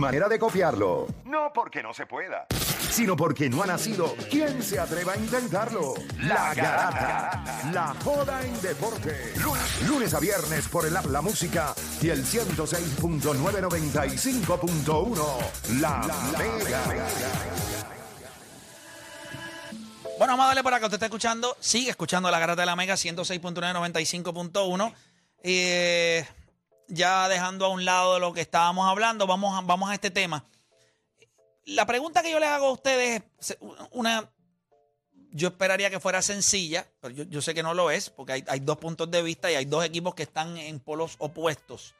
manera de copiarlo, No porque no se pueda. sino porque no ha nacido. ¿Quién se atreva a intentarlo? La Garata. La joda en deporte. Lunes, lunes a viernes por el app La Música y el 106.995.1. La, Mega. Bueno, vamos a darle por acá. Usted está escuchando, sigue escuchando la garata de la Mega 106.995.1. Eh, ya dejando a un lado lo que estábamos hablando, vamos a, vamos a este tema. La pregunta que yo les hago a ustedes es una. Yo esperaría que fuera sencilla, pero yo, yo sé que no lo es, porque hay, hay dos puntos de vista y hay dos equipos que están en polos opuestos.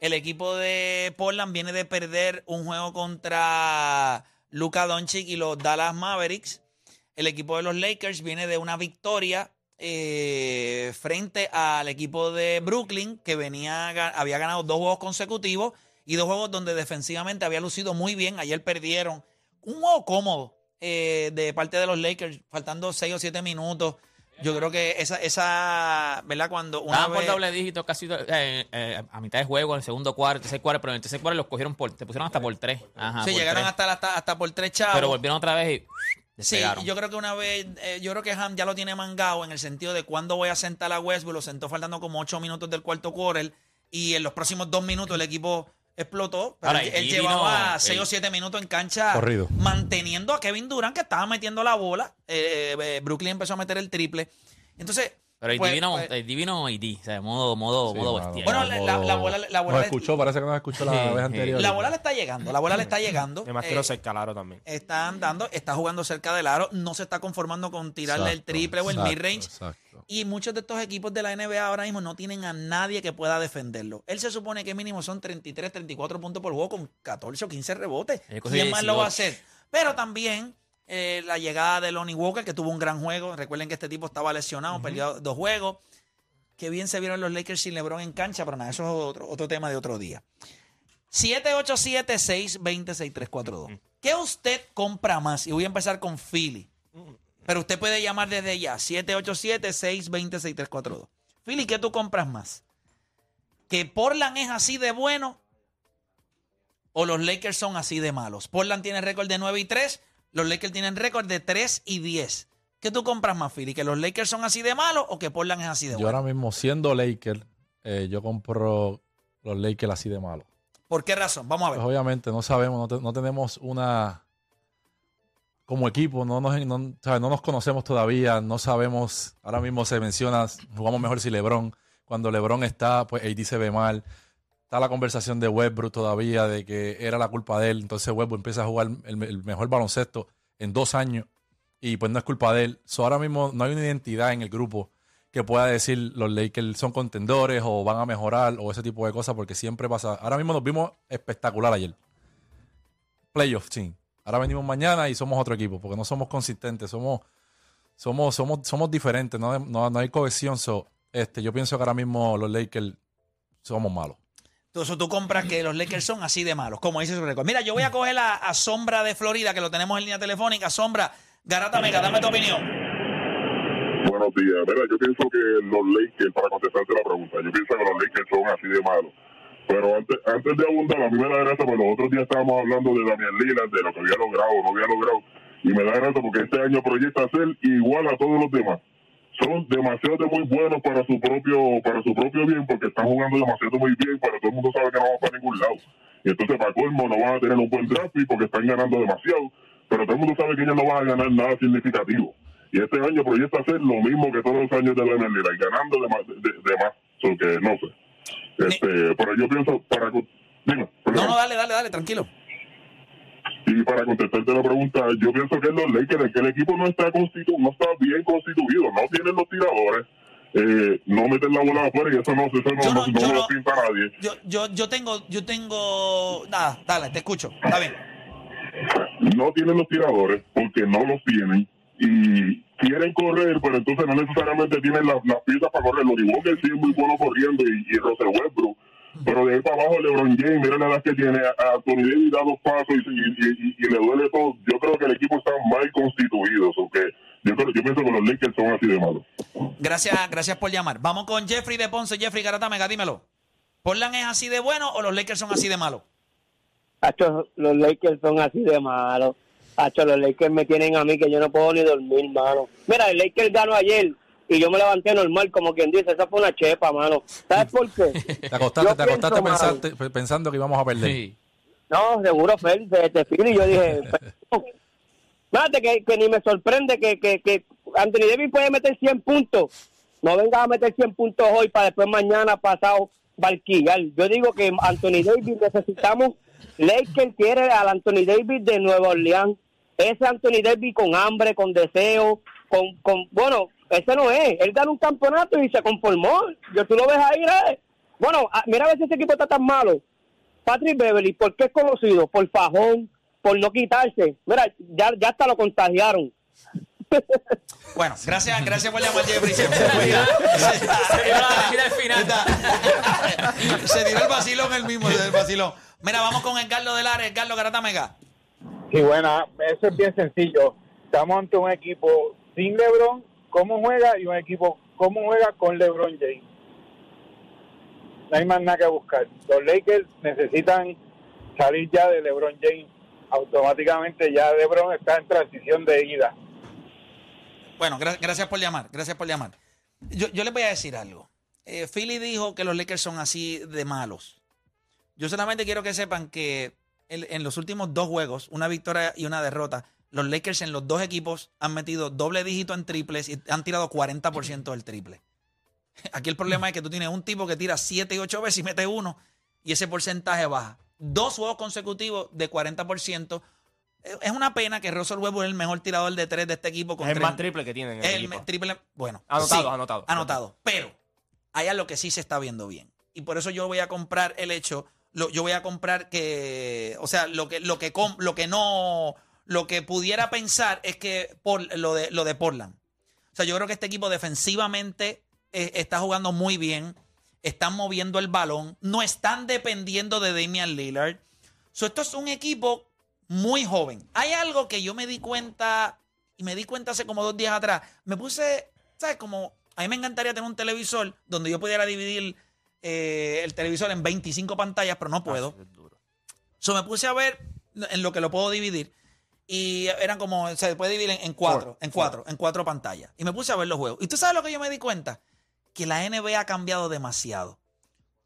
El equipo de Portland viene de perder un juego contra Luka Doncic y los Dallas Mavericks. El equipo de los Lakers viene de una victoria eh, frente al equipo de Brooklyn, que venía, había ganado dos juegos consecutivos y dos juegos donde defensivamente había lucido muy bien. Ayer perdieron un juego cómodo eh, de parte de los Lakers, faltando seis o siete minutos. Yo creo que esa, esa ¿verdad? Cuando una Estaban por doble dígito casi eh, eh, a mitad de juego, en el segundo cuarto, tercer cuarto, pero en el tercer cuarto los cogieron por, te pusieron hasta por tres. Ajá, Sí, por llegaron tres. hasta, hasta, hasta por tres chavos. Pero volvieron otra vez y Sí, yo creo que una vez, eh, yo creo que Ham ya lo tiene mangado en el sentido de cuándo voy a sentar a Westbrook, lo sentó faltando como ocho minutos del cuarto quarter y en los próximos dos minutos el equipo explotó. Pero Ahora, él, llevaba vino seis el- o siete minutos en cancha Corrido. manteniendo a Kevin Durant que estaba metiendo la bola. Eh, eh, Brooklyn empezó a meter el triple. Entonces, Pero el pues, divino, pues, el divino ID, o sea, modo, modo, Sí, modo mano, bestia. Bueno, la- la bola- la bola Nos escuchó, parece que nos escuchó la Sí, vez anterior. la bola le está llegando, la bola le está llegando. Además que Eh, lo cerca al aro también. están dando, está jugando cerca del aro, no se está conformando con tirarle el Exacto, triple o el mid-range. Exacto. Y muchos de estos equipos de la NBA ahora mismo no tienen a nadie que pueda defenderlo. Él se supone que mínimo son 33, 34 puntos por juego con 14 o 15 rebotes. ¿Quién más lo va a 18. hacer? Pero también eh, la llegada de Lonnie Walker, que tuvo un gran juego. Recuerden que este tipo estaba lesionado, perdió dos juegos. Qué bien se vieron los Lakers sin LeBron en cancha, pero nada, eso es otro, otro tema de otro día. 787-620-6342. ¿Qué usted compra más? Y voy a empezar con Philly. Pero usted puede llamar desde ya. 787-620-6342. Philly, ¿qué tú compras más? ¿Que Portland es así de bueno? ¿O los Lakers son así de malos? Portland tiene récord de 9 y 3. Los Lakers tienen récord de 3 y 10. ¿Qué tú compras más, Philly? ¿Que los Lakers son así de malos o que Portland es así de Yo bueno? ahora mismo, siendo Laker, eh, yo compro los Lakers así de malos. ¿Por qué razón? Vamos a Pues ver. obviamente no sabemos, no, te- no tenemos una... Como equipo, no nos, no, no nos conocemos todavía, no sabemos, ahora mismo se menciona, jugamos mejor si Lebron, cuando Lebron está, pues AD se ve mal, está la conversación de Westbrook todavía, de que era la culpa de él, entonces Westbrook empieza a jugar el, mejor baloncesto en dos años, y pues no es culpa de él. So, ahora mismo no hay una identidad en el grupo que pueda decir los Lakers son contendores o van a mejorar o ese tipo de cosas, porque siempre pasa. Ahora mismo nos vimos espectacular ayer. Playoff team. Ahora venimos mañana y somos otro equipo, porque no somos consistentes, somos, somos, somos, somos diferentes, no, no, no hay cohesión. So, este, yo pienso que ahora mismo los Lakers somos malos. Entonces tú compras que los Lakers son así de malos, como dice su récord. Mira, yo voy a coger a, Sombra de Florida, que lo tenemos en línea telefónica. Sombra, Garata Mega, dame tu opinión. Buenos días. Mira, yo pienso que los Lakers, para contestarte la pregunta, yo pienso que los Lakers son así de malos. Pero antes, antes de abundar, a mí me da gracia, porque los otros días estábamos hablando de Damian Lillard, de lo que había logrado o no había logrado. Y me da gracia porque este año proyecta ser igual a todos los demás. Son demasiado muy buenos para su propio para su propio bien, porque están jugando demasiado muy bien, pero todo el mundo sabe que no van para ningún lado. Y entonces, para colmo, no van a tener un buen draft porque están ganando demasiado, pero todo el mundo sabe que ellos no van a ganar nada significativo. Y este año proyecta ser lo mismo que todos los años de la Liga, y ganando de más. De, de más. So que no sé. Este, pero yo pienso, para. Dime, No, no, dale, dale, dale, tranquilo. Y para contestarte la pregunta, yo pienso que los Lakers, que el equipo no está constitu no está bien constituido, no tienen los tiradores, eh, no meten la bola afuera y eso no, eso no, no- no, no lo pinta nadie. Yo, yo, yo tengo, yo tengo. Nada, dale, te escucho. Está bien. no tienen los tiradores porque no los tienen y quieren correr, pero entonces no necesariamente tienen las, las piezas para correr. Los Walker sí es muy bueno corriendo y, y Russell Westbrook, pero de ahí para abajo LeBron James, mira la edad que tiene, a Anthony Davis da dos pasos y, y- y- y le duele todo. Yo creo que el equipo está mal constituido, o que yo, creo, yo pienso que los Lakers son así de malos. Gracias, gracias por llamar. Vamos con Jeffrey de Ponce. Jeffrey Garata Mega, dímelo. ¿Portland es así de bueno o los Lakers son así de malos? Hacho, los Lakers son así de malos. Hacho, los Lakers me tienen a mí que yo no puedo ni dormir, mano. Mira, el Lakers ganó ayer y yo me levanté normal, como quien dice, esa fue una chepa, mano. ¿Sabes por qué? Te acostaste, Yo te acostaste pienso, pensarte- pensando que íbamos a perder. Sí. No, seguro, Fer, te, te y yo dije, fíjate que, que ni me sorprende que, que, que Anthony Davis puede meter 100 puntos. No venga a meter 100 puntos hoy para después mañana pasado barquillar. Yo digo que Anthony Davis necesitamos, Lakers quiere al Anthony Davis de Nueva Orleans. Ese Anthony Davis con hambre, con deseo, con, con bueno, ese no es. Él ganó un campeonato y se conformó. Yo tú lo ves ahí, ¿eh? Bueno, a- mira a ver si ese equipo está tan malo. Patrick Beverly, ¿por qué es conocido? Por fajón, por no quitarse. Mira, ya, ya hasta lo contagiaron. Bueno, gracias, gracias por llamar, Jeffrey. Se, se- tiró el vacilón el mismo, el vacilón. Mira, vamos con Edgardo del Área, Edgardo Garata Mega. Sí, bueno, eso es bien sencillo. Estamos ante un equipo sin LeBron, cómo juega, y un equipo cómo juega con LeBron James. No hay más nada que buscar. Los Lakers necesitan salir ya de LeBron James. Automáticamente ya LeBron está en transición de ida. Bueno, gra- gracias por llamar, gracias por llamar. Yo, les voy a decir algo. Eh, Philly dijo que los Lakers son así de malos. Yo solamente quiero que sepan que en los últimos dos juegos, una victoria y una derrota, los Lakers en los dos equipos han metido doble dígito en triples y han tirado 40% del triple. Aquí el problema es que tú tienes un tipo que tira 7 y 8 veces y mete uno y ese porcentaje baja. Dos juegos consecutivos de 40%. Eh, Es una pena que Russell Westbrook es el mejor tirador de tres de este equipo. Con Es el más triple que tienen en el, el equipo. triple, bueno. Anotado, sí, anotado. Anotado. Pero hay algo que sí se está viendo bien. Y por eso yo voy a comprar el hecho, lo- yo voy a comprar que, o sea, lo que, lo que, com- lo que no, lo que pudiera pensar es que por lo de, lo de Portland. O sea, yo creo que este equipo defensivamente eh, está jugando muy bien. Están moviendo el balón. No están dependiendo de Damian Lillard. So, esto es un equipo muy joven. Hay algo que yo me di cuenta, y me di cuenta hace como dos días atrás. Me puse, ¿sabes? Como a mí me encantaría tener un televisor donde yo pudiera dividir eh, el televisor en 25 pantallas, pero no puedo. Ah, es duro. So, me puse a ver en lo que lo puedo dividir. Y eran como, se puede dividir en, en cuatro, Four, en cuatro, en cuatro pantallas. Y me puse a ver los juegos. ¿Y tú sabes lo que yo me di cuenta? Que la NBA ha cambiado demasiado.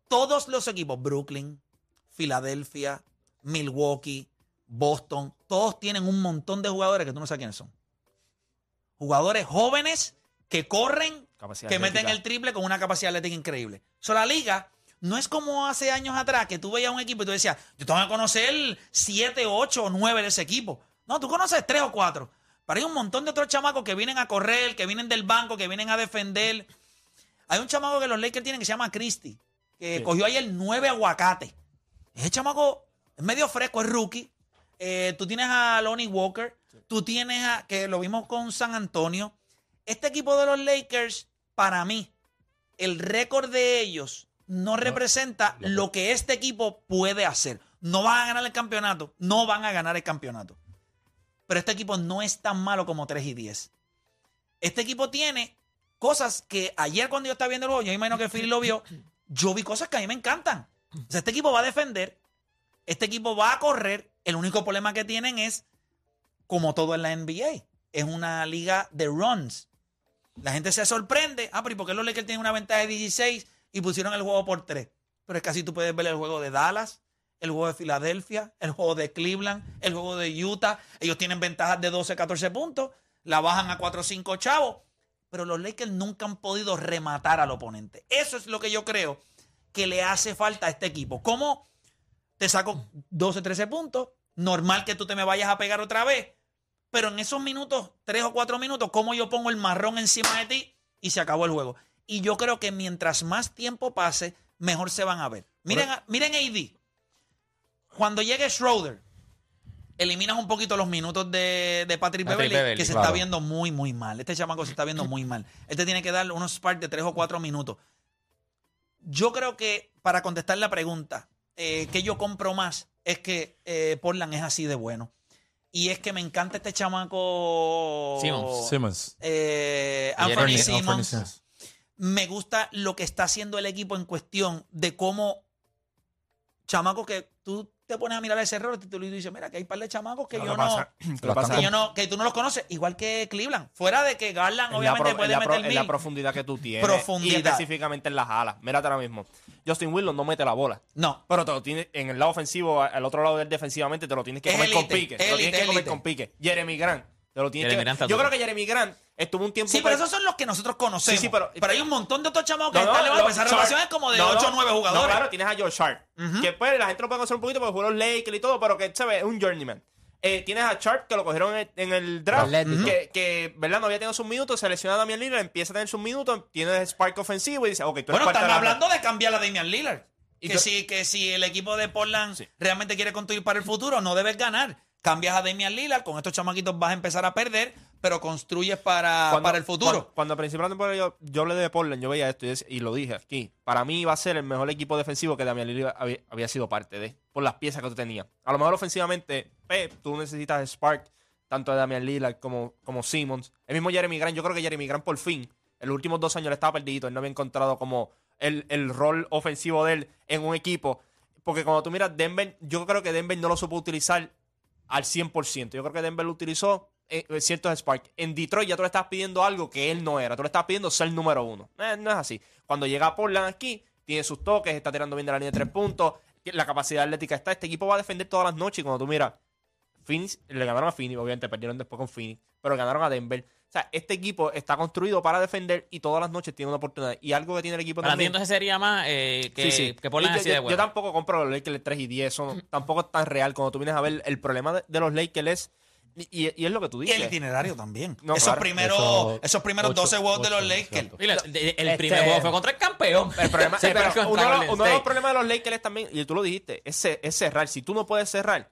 Todos los equipos, Brooklyn, Filadelfia, Milwaukee, Boston, todos tienen un montón de jugadores que tú no sabes quiénes son. Jugadores jóvenes que corren, Capacidad que meten el triple con una capacidad atlética increíble. So, la liga no es como hace años atrás que tú veías un equipo y tú decías, yo tengo que conocer 7, 8 o 9 de ese equipo. No, tú conoces 3 o 4. Pero hay un montón de otros chamacos que vienen a correr, que vienen del banco, que vienen a defender. Hay un chamaco que los Lakers tienen que se llama Christie, que Sí. cogió ayer 9 aguacates. Ese chamaco es medio fresco, es rookie. Eh, tú tienes a Lonnie Walker, tú tienes a, que lo vimos con San Antonio. Este equipo de los Lakers, para mí, el récord de ellos no representa lo que este equipo puede hacer. No van a ganar el campeonato, no van a ganar el campeonato. Pero este equipo no es tan malo como 3 y 10. Este equipo tiene cosas que ayer cuando yo estaba viendo el juego, yo imagino que Phil lo vio, yo vi cosas que a mí me encantan. O sea, este equipo va a defender, este equipo va a correr. El único problema que tienen es, como todo en la NBA, es una liga de runs. La gente se sorprende. Ah, pero ¿y por qué los Lakers tienen una ventaja de 16 y pusieron el juego por 3? Pero es que tú puedes ver el juego de Dallas, el juego de Filadelfia, el juego de Cleveland, el juego de Utah. Ellos tienen ventajas de 12, 14 puntos. La bajan a 4 o 5 chavos. Pero los Lakers nunca han podido rematar al oponente. Eso es lo que yo creo que le hace falta a este equipo. ¿Cómo te saco 12, 13 puntos? Normal que tú te me vayas a pegar otra vez. Pero en esos minutos, 3 o 4 minutos, ¿cómo yo pongo el marrón encima de ti? Y se acabó el juego. Y yo creo que mientras más tiempo pase, mejor se van a ver. Miren, miren AD. Cuando llegue Schroeder, eliminas un poquito los minutos de, de Patrick, Patrick Beverly, Beverly, que se claro. está viendo muy, muy mal. Este chamaco se está viendo muy mal. Él te tiene que dar unos sparks de 3 o 4 minutos. Yo creo que, para contestar la pregunta, eh, que yo compro más es que eh, Portland es así de bueno. Y es que me encanta este chamaco. Simmons. Simmons. eh, Anthony. Simmons. Me gusta lo que está haciendo el equipo en cuestión de cómo, chamaco, que tú te pones a mirar ese error y tú dices, mira, que hay un par de chamacos que yo no... pasa- que yo no, que tú no los conoces, igual que Cleveland. Fuera de que Garland obviamente pro- puede pro- meter es la mil. profundidad que tú tienes. Profundidad. Y específicamente en las alas. Mírate ahora mismo. Justin Wilson no mete la bola. No. Pero te lo tienes en el lado ofensivo, al otro lado del defensivamente, te lo tienes que comer con pique. Te lo tienes que comer con pique. Jeremy Grant. Te lo tienes que- Yo creo que Jeremy Grant estuvo un tiempo. Sí, pero per- esos son los que nosotros conocemos. Sí, sí, pero- hay un montón de otros chamacos que No, no, están no, Esa Sharp- relación es como de no, 8 o no, 9 No, jugadores. claro, tienes a George Sharp. Que pues la gente lo puede conocer un poquito porque jugó los Lakers y todo, pero que se ve, es un journeyman. Eh, tienes a Sharp que lo cogieron en, en el draft, que, que ¿verdad? no había tenido sus minutos, selecciona a Damian Lillard, empieza a tener sus minutos, tiene spark ofensivo y dice, ok, tú eres Bueno, están de hablando de cambiar a Damian Lillard. Y Que si, que si el equipo de Portland Sí. realmente quiere construir para el futuro, no debes ganar. Cambias a Damian Lillard, con estos chamaquitos vas a empezar a perder, pero construyes para, Cuando- para el futuro. Cuando, cuando al principio de la temporada yo, yo hablé de Portland, yo veía esto y, lo dije aquí. Para mí iba a ser el mejor equipo defensivo que Damian Lillard había, había sido parte de, por las piezas que tú tenías. A lo mejor ofensivamente, pe, tú necesitas Spark, tanto de Damian Lillard como, como Simmons. El mismo Jeremy Grant, yo creo que Jeremy Grant por fin, en los últimos dos años le estaba perdido, él no había encontrado como el, el rol ofensivo de él en un equipo. Porque cuando tú miras Denver, yo creo que Denver no lo supo utilizar al 100%. Yo creo que Denver lo utilizó en, en ciertos Spark. En Detroit ya tú le estabas pidiendo algo que él no era. Tú le estabas pidiendo ser número uno. Eh, no es así. Cuando llega a Portland aquí, tiene sus toques, está tirando bien de la línea de tres puntos, la capacidad atlética está. Este equipo va a defender todas las noches y cuando tú miras, Phoenix, le ganaron a Phoenix, obviamente perdieron después con Phoenix, pero ganaron a Denver. O sea, este equipo está construido para defender y todas las noches tiene una oportunidad. Y algo que tiene el equipo Para también... entonces sería más eh, que, Sí, sí. que Portland Y yo, así de yo- bueno. yo tampoco compro los Lakers 3 y 10. Eso tampoco es tan real. Cuando tú vienes a ver el problema de, de los Lakers es. Y, y- y es lo que tú y dices. el itinerario también. No, esos, claro. primeros, Eso- esos primeros ocho- 12 juegos de los Lakers. el, el Este- primer juego fue contra el campeón. El problema, Sí, pero pero uno, uno de los problemas de los Lakers también, y tú lo dijiste, es, es cerrar. Si tú no puedes cerrar,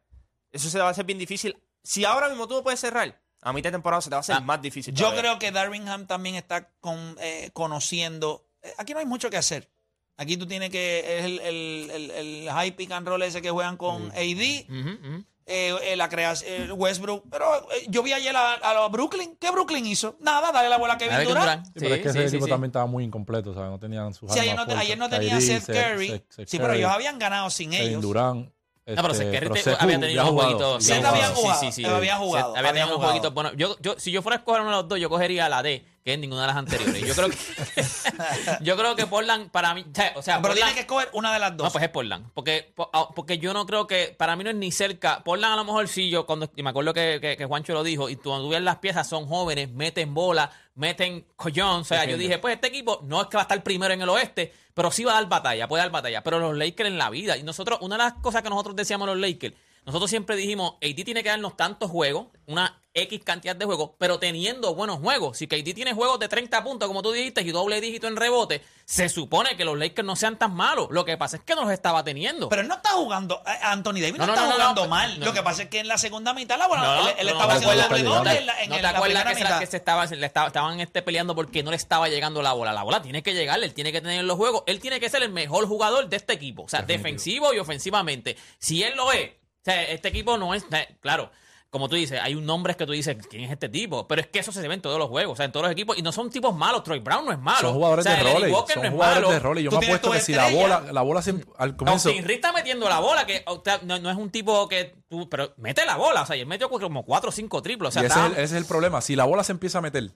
eso se va a hacer bien difícil. Si ahora mismo tú no puedes cerrar, a mitad de temporada se te va a hacer Ah, más difícil. Yo todavía. creo que Darvingham también está con, eh, conociendo. eh, Aquí no hay mucho que hacer. Aquí tú tienes que. Es el, el, el, el high pick and roll ese que juegan con AD. Eh, eh, la creación, Westbrook. Pero eh, yo vi ayer a, a los Brooklyn. ¿Qué Brooklyn hizo? Nada, dale la bola a Kevin Durant. Durant. Sí, pero es que Sí, ese sí, equipo sí. también estaba muy incompleto, ¿sabes? No tenían sus Sí, ayer no, ayer no tenía Kyrie, Seth Curry. Seth- Seth sí, pero ellos habían ganado sin Kevin ellos. Durant. No, pero este, Seth Curry pero había tenido un jueguito. sí, había jugado. Sí, sí, sí. había jugado, había había tenido un jueguito bueno. Yo, yo, si yo fuera a escoger uno de los dos, yo cogería la D, que es ninguna de las anteriores. Yo creo que, yo creo que Portland, para mí, o sea, Pero Portland- tiene que escoger una de las dos. No, pues es Portland. Porque, po- ah, porque yo no creo que. Para mí no es ni cerca. Portland, a lo mejor sí, yo cuando. Y me acuerdo que, que, que Juancho lo dijo. Y tú, cuando tú ves las piezas, son jóvenes, meten bola, meten collón. O sea, yo dije, pues este equipo no es que va a estar primero en el oeste, pero sí va a dar batalla, puede dar batalla. Pero los Lakers en la vida. Y nosotros, una de las cosas que nosotros decíamos los Lakers. Nosotros siempre dijimos, AD tiene que darnos tantos juegos, una X cantidad de juegos, pero teniendo buenos juegos. Si KD tiene juegos de 30 puntos, como tú dijiste, y doble dígito en rebote, se supone que los Lakers no sean tan malos. Lo que pasa es que no los estaba teniendo. Pero él no está jugando. eh, Anthony Davis no, No, no, está no, no, jugando no, mal. no. Lo que pasa es que en la segunda mitad, la bola, No, él, él no, estaba no, haciendo no, doble no, doble no, en la, en ¿No el- te acuerdas que, se, mitad. que se estaba, le estaba- estaban este, peleando porque no le estaba llegando la bola? La bola tiene que llegarle, él tiene que tener los juegos, él tiene que ser el mejor jugador de este equipo, o sea, defensivo y ofensivamente. Si él lo es, o sea, este equipo no es, claro, como tú dices, hay un nombre que tú dices, ¿quién es este tipo? Pero es que eso se ve en todos los juegos, o sea, en todos los equipos, y no son tipos malos, Troy Brown no es malo. Son jugadores o sea, de roles. Son no es jugadores malo. de roles. Yo me apuesto que si la bola, la bola siempre- al comienzo. Austin Reed está metiendo la bola, que o sea, no, no es un tipo que tú, pero mete la bola, o sea, y él metió como 4 o 5 triples, o sea, y ese es, el, ese es el problema. Si la bola se empieza a meter,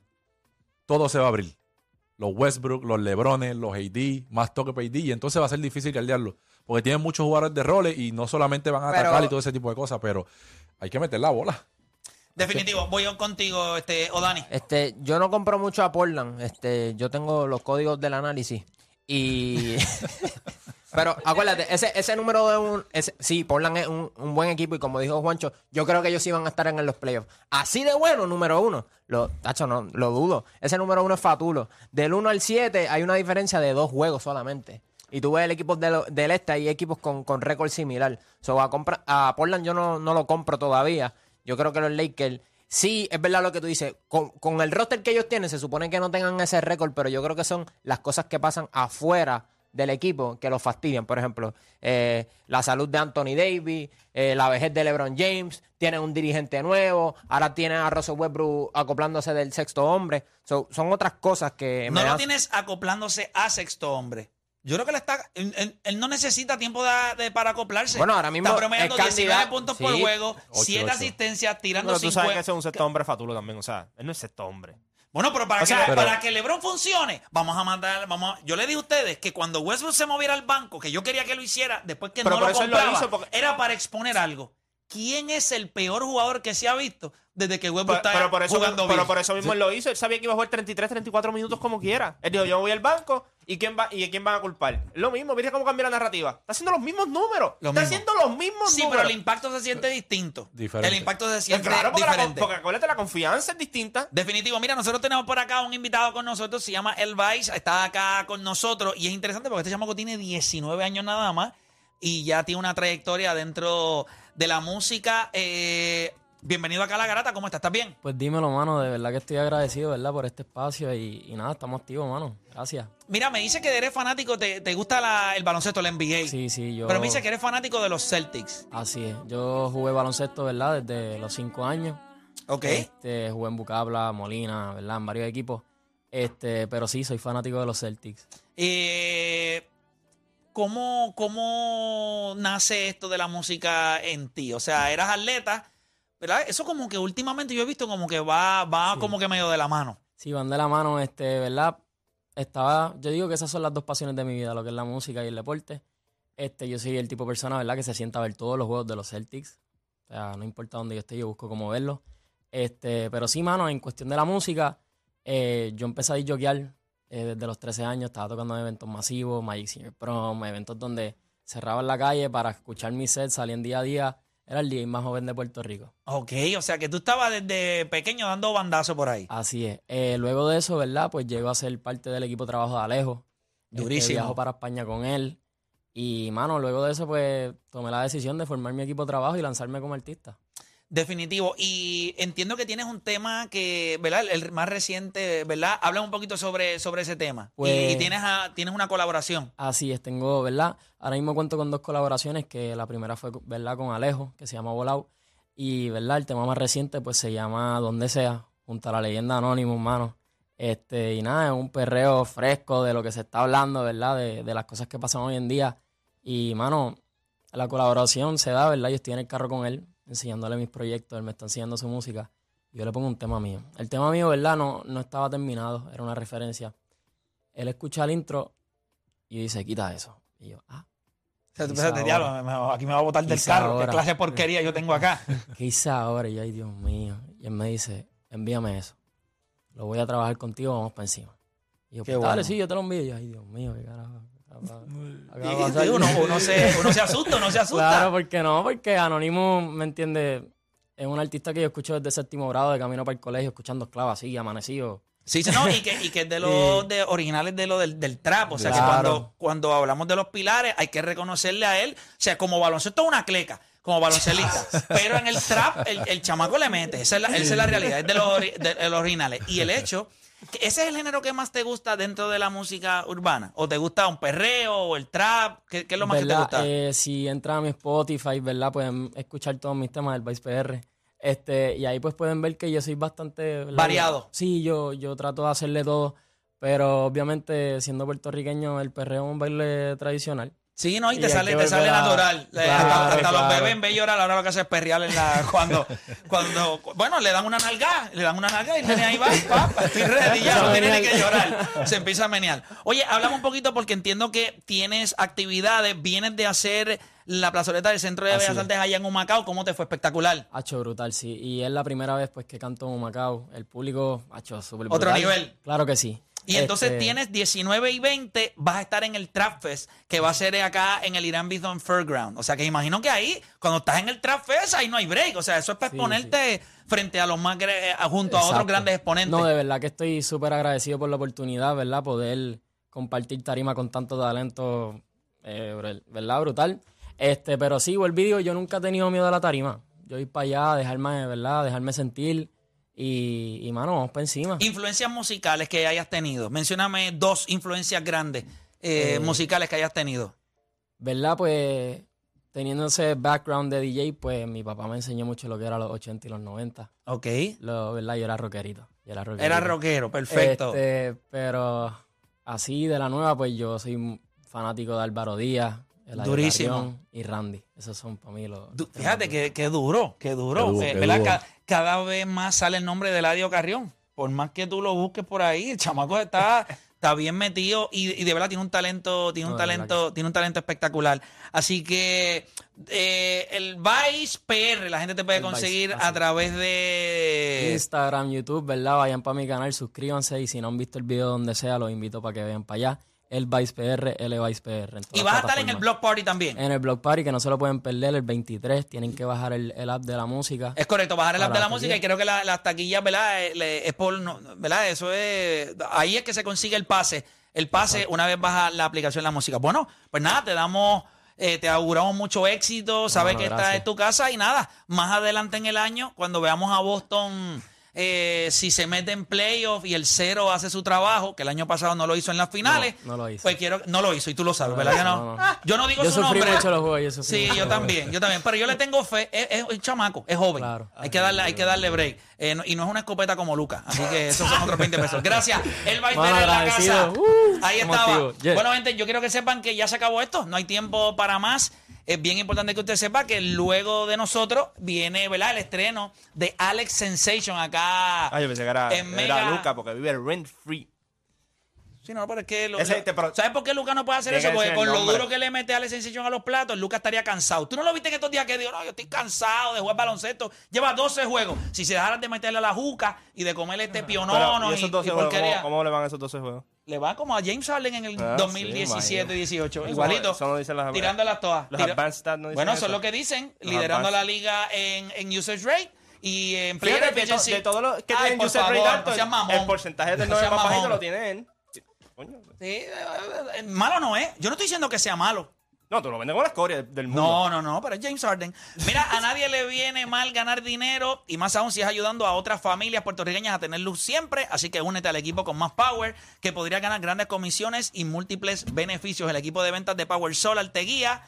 todo se va a abrir. Los Westbrook, los Lebrones, los AD, más toque para AD, y entonces va a ser difícil caldearlo. Porque tienen muchos jugadores de roles y no solamente van a Pero- atacar y todo ese tipo de cosas, pero hay que meter la bola. Definitivo. Voy contigo, este, Odani. Este, yo no compro mucho a Portland. Este, yo tengo los códigos del análisis. Y. Pero acuérdate, ese, ese número de un. Ese, sí, Portland es un, un buen equipo. Y como dijo Juancho, yo creo que ellos iban a estar en los playoffs. Así de bueno, número uno. Lo, tacho, no, lo dudo. Ese número uno es fatulo. Del 1 al 7 hay una diferencia de dos juegos solamente. Y tú ves el equipo de lo- del este, hay equipos con, con récord similar. So, a, compra, a Portland yo no, no lo compro todavía. Yo creo que los Lakers, sí, es verdad lo que tú dices. Con, con el roster que ellos tienen, se supone que no tengan ese récord, pero yo creo que son las cosas que pasan afuera del equipo que los fastidian. Por ejemplo, eh, la salud de Anthony Davis, eh, la vejez de LeBron James, tienen un dirigente nuevo, ahora tienen a Russell Westbrook acoplándose del sexto hombre. So, son otras cosas que No me lo tienes acoplándose a sexto hombre. Yo creo que le está. Él, él- él no necesita tiempo de, de- para acoplarse. Bueno, ahora mismo Está promediando es candidato- 19 puntos por sí. juego, Ocho, 7 ocho. asistencias, tirando Pero tú sabes que 50. ese es un sexto hombre fatulo también. O sea, él no es sexto hombre. Bueno, pero para, O sea, que, pero- para que LeBron funcione, vamos a mandar. Vamos a- yo le dije a ustedes que cuando Westbrook se moviera al banco, que yo quería que lo hiciera, después que Pero no por lo eso él lo compraba, hizo, porque- era para exponer algo. ¿Quién es el peor jugador que se ha visto desde que Westbrook Pero, está pero por eso, jugando pero por eso mismo él lo hizo. Él sabía que iba a jugar 33, 34 minutos como quiera. Él dijo, yo voy al banco y quién va y a quién van a culpar. Lo mismo, mira cómo cambia la narrativa. Está haciendo los mismos números. Lo está mismo. haciendo los mismos Sí, pero números. el impacto se siente distinto. Diferente. El impacto se siente claro, porque, la, diferente. porque acuérdate, la confianza es distinta. Definitivo. Mira, nosotros tenemos por acá un invitado con nosotros, se llama El Vice, está acá con nosotros y es interesante porque este chamaco tiene 19 años nada más y ya tiene una trayectoria dentro de la música. Eh, bienvenido acá a La Garata, ¿cómo estás? ¿Estás bien? Pues dímelo, mano, de verdad que estoy agradecido, ¿verdad? Por este espacio y, y nada, estamos activos, mano. Gracias. Mira, me dice que eres fanático, te, te gusta la- el baloncesto, el NBA. Sí, sí, yo... Pero me dice que eres fanático de los Celtics. Así es. Yo jugué baloncesto, ¿verdad? Desde los cinco años. Ok. Este, jugué en Bucabla, Molina, ¿verdad? En varios equipos. Este, pero sí, soy fanático de los Celtics. Eh, ¿cómo, ¿Cómo nace esto de la música en ti? O sea, eras atleta, ¿verdad? Eso como que últimamente yo he visto como que va, va Sí. como que medio de la mano. Sí, van de la mano, este, ¿verdad? Estaba, yo digo que esas son las dos pasiones de mi vida, lo que es la música y el deporte. Este, yo soy el tipo de persona, ¿verdad? Que se sienta a ver todos los juegos de los Celtics. O sea, no importa dónde yo esté, yo busco cómo verlos. Este, pero sí, mano, en cuestión de la música, eh, yo empecé a joquear eh, desde los 13 años, estaba tocando en eventos masivos, Magic Senior Prom, eventos donde cerraba en la calle para escuchar mi set, salían día a día. Era el DJ más joven de Puerto Rico. Ok, o sea que tú estabas desde pequeño dando bandazo por ahí. Así es. Eh, luego de eso, ¿verdad? Pues llego a ser parte del equipo de trabajo de Alejo. Este, Durísimo. viajo para España con él. Y, mano, luego de eso, pues tomé la decisión de formar mi equipo de trabajo y lanzarme como artista. Definitivo. Y entiendo que tienes un tema que, ¿verdad? El más reciente, ¿verdad? Habla un poquito sobre, sobre ese tema. Y- Pues- y, tienes, a- tienes una colaboración. Así es, tengo, ¿verdad? Ahora mismo cuento con dos colaboraciones, que la primera fue, ¿verdad? Con Alejo, que se llama Volau. Y, ¿verdad? El tema más reciente, pues se llama Donde sea, junto a la leyenda Anónimo, mano. Este, y nada, es un perreo fresco de lo que se está hablando, ¿verdad? De, de las cosas que pasan hoy en día. Y, mano, la colaboración se da, ¿verdad? Yo estoy en el carro con él, enseñándole mis proyectos, él me está enseñando su música. Yo le pongo un tema mío. El tema mío, ¿verdad? No, no estaba terminado, era una referencia. Él escucha el intro y dice, quita eso. Y yo, ah, O sea, tú pensaste. "Diablo, aquí me va a botar del carro. ¿Qué ahora. clase de porquería yo tengo acá? ¿qué hice ahora? Y yo, ay, Dios mío. Y él me dice, envíame eso. Lo voy a trabajar contigo, vamos para encima. Y yo, Qué pues, dale, bueno. sí, yo te lo envío. Y yo, ay, Dios mío, qué carajo. Acaba- acaba de Y- pasar". y uno, uno se, uno se asusta, uno se asusta. Claro, porque no, porque Anónimo, ¿me entiende? Es un artista que yo escucho desde séptimo grado, de camino para el colegio, escuchando esclavas así, amanecido. Sí, sí, no, y que, y que es de los de originales de lo del, del trap. O sea, que cuando, cuando hablamos de los pilares, hay que reconocerle a él. O sea, como baloncesto es una cleca, como baloncelista. pero en el trap, el, el chamaco le mete. Esa es la, esa es la realidad, es de los, de- de los originales. Y el hecho, ese es el género que más te gusta dentro de la música urbana. ¿O te gusta un perreo o el trap? ¿Qué, qué es lo más que te gusta? Eh, si entran a mi Spotify, ¿verdad? Pueden escuchar todos mis temas del Vice PR. Este, y ahí pues pueden ver que yo soy bastante... ¿verdad? Variado. Sí, yo, yo trato de hacerle todo. Pero obviamente, siendo puertorriqueño, el perreo es un baile tradicional. Sí, no, y te sale, te sale natural. Eh, Claro, hasta hasta los bebés en vez de llorar, ahora lo que hace es perrear en la, cuando, cuando, bueno, le dan una nalga, le dan una nalga y nene ahí va, pap, estoy ready, ya no tiene ni que llorar. Se empieza a menear. Oye, hablamos un poquito porque entiendo que tienes actividades, vienes de hacer la plazoleta del Centro de Así Bellas es. Artes allá en Humacao, ¿cómo te fue? Espectacular. Hacho, brutal, sí. Y es la primera vez pues que canto en Macao. El público, hacho, súper Otro brutal. nivel. Claro que sí. Y entonces Este, tienes 19 y 20, vas a estar en el Trap Fest, que va a ser acá en el Irán Bithorn Fairground. O sea que imagino que ahí, cuando estás en el Trap Fest, ahí no hay break. O sea, eso es para Sí, exponerte frente a los más, eh, junto a otros grandes exponentes. No, de verdad que estoy súper agradecido por la oportunidad, ¿verdad? Poder compartir tarima con tanto talento, eh, ¿verdad? Brutal. Este, pero sí, el vídeo, yo nunca he tenido miedo a la tarima. Yo ir para allá, dejarme, ¿verdad? Dejarme sentir y, y mano, vamos para encima. Influencias musicales que hayas tenido. Mencióname dos influencias grandes eh, Eh, musicales que hayas tenido. ¿Verdad? Pues teniendo ese background de DJ, pues mi papá me enseñó mucho lo que era los 80 y los 90. Ok. Lo, ¿Verdad? Yo era rockerito. Yo era rockerito. Era rockero, perfecto. Este, pero así de la nueva, pues yo soy fanático de Álvaro Díaz, Eladio Durísimo. Carrión y Randy. Esos son para mí los. Du- Fíjate que, que duro, que duro. Qué duro, Eh, qué ¿verdad? duro. Ca- Cada, vez más sale el nombre de Eladio Carrión. Por más que tú lo busques por ahí, el chamaco está, está bien metido y, y de verdad tiene un talento, tiene un No, de verdad talento, tiene un talento espectacular. Así que eh, el Vice PR, la gente te puede El Vice, conseguir así. a través de Instagram, YouTube, ¿verdad? Vayan para mi canal, suscríbanse y si no han visto el video donde sea, los invito para que vean para allá. El Vice PR, el Vice PR. y vas a estar en el. Block Party también. En el Blog Party, que no se lo pueden perder, el 23. Tienen que bajar el, el app de la música. Es correcto, bajar el app de la música y creo que la- las taquillas, ¿verdad? Eh, Es por, no- ¿verdad? Eso es, ahí es que se consigue el pase. El pase una vez baja la aplicación de la música. Bueno, pues nada, te damos, eh, te auguramos mucho éxito, sabes que esta gracias. es tu casa y nada, más adelante en el año, cuando veamos a Boston, eh, si se mete en playoff y el cero hace su trabajo, que el año pasado no lo hizo en las finales, No, no lo hizo. pues quiero, no lo hizo y tú lo sabes, ¿verdad hizo, no? no. Yo no digo Yo su sufrí nombre. mucho los juegos, yo sufrí Sí, mucho yo también, yo también. Pero yo le tengo fe. Es, es un chamaco, es joven. Claro. Hay que darle, hay que darle break. Eh, y no es una escopeta como Lucas. Así que esos son otros 20 pesos. Gracias. El va a Mano, en la casa. Uh, Ahí estaba. Yeah. Bueno, gente, yo quiero que sepan que ya se acabó esto. No hay tiempo para más. Es bien importante que usted sepa que luego de nosotros viene, ¿verdad? El estreno de Alex Sensation acá. Ah, yo pensé que era, en era Mega- Luca porque vive rent free. Sí, no, pero es que lo- Ese- lo- te- pero- ¿Sabes por qué Lucas no puede hacer eso? que Porque con lo duro que le mete a la sensación a los platos, Lucas estaría cansado. ¿Tú no lo viste en estos días que dijo, no, yo estoy cansado de jugar baloncesto? Lleva 12 juegos. Si se dejaran de meterle a la juca y de comer este pionono ¿y y, esos y 12 juegos, porquería, ¿cómo, cómo le van esos 12 juegos? le va como a James Harden en el Ah, sí, 2017-18. Eso- Igualito. eso no dicen las- tirándolas todas. Los Tira- advanced stats no dicen bueno, eso. eso es lo que dicen. Los liderando advanced. la liga en, en usage rate y en player Fíjate, de, to- de todos los que tienen user favor, rate alto, no el porcentaje del No 9 seas más bajito lo tiene él. Coño. Sí, eh, eh, malo no es. Yo no estoy diciendo que sea malo. No, tú lo vendes con la escoria del mundo. No, no, no, pero es James Harden. Mira, a nadie le viene mal ganar dinero y más aún si es ayudando a otras familias puertorriqueñas a tener luz siempre. Así que únete al equipo con más power que podría ganar grandes comisiones y múltiples beneficios. El equipo de ventas de Power Solar te guía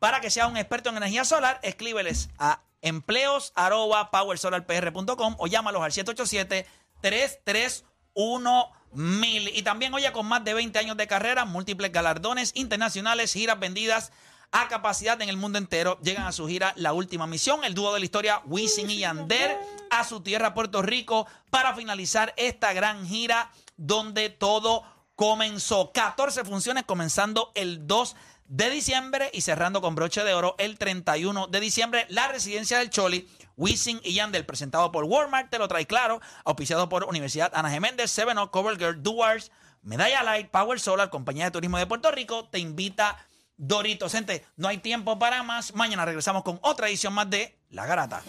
para que seas un experto en energía solar. Escríbeles a empleos arroba powersolarpr.com o llámalos al 787-331 mil. Y también, oye, con más de 20 años de carrera, múltiples galardones internacionales, giras vendidas a capacidad en el mundo entero. Llegan a su gira La Última Misión, el dúo de la historia Wisin y Yander, a su tierra Puerto Rico para finalizar esta gran gira donde todo comenzó. 14 funciones comenzando el 2 de diciembre y cerrando con broche de oro el 31 de diciembre. La residencia del Choli, Wisin y Yandel, presentado por Walmart, te lo trae claro, auspiciado por Universidad Ana Geméndez, Seven Up, Cover Girl, Duars, Medalla Light, Power Solar, Compañía de Turismo de Puerto Rico, te invita Doritos. Gente, no hay tiempo para más. Mañana regresamos con otra edición más de La Garata.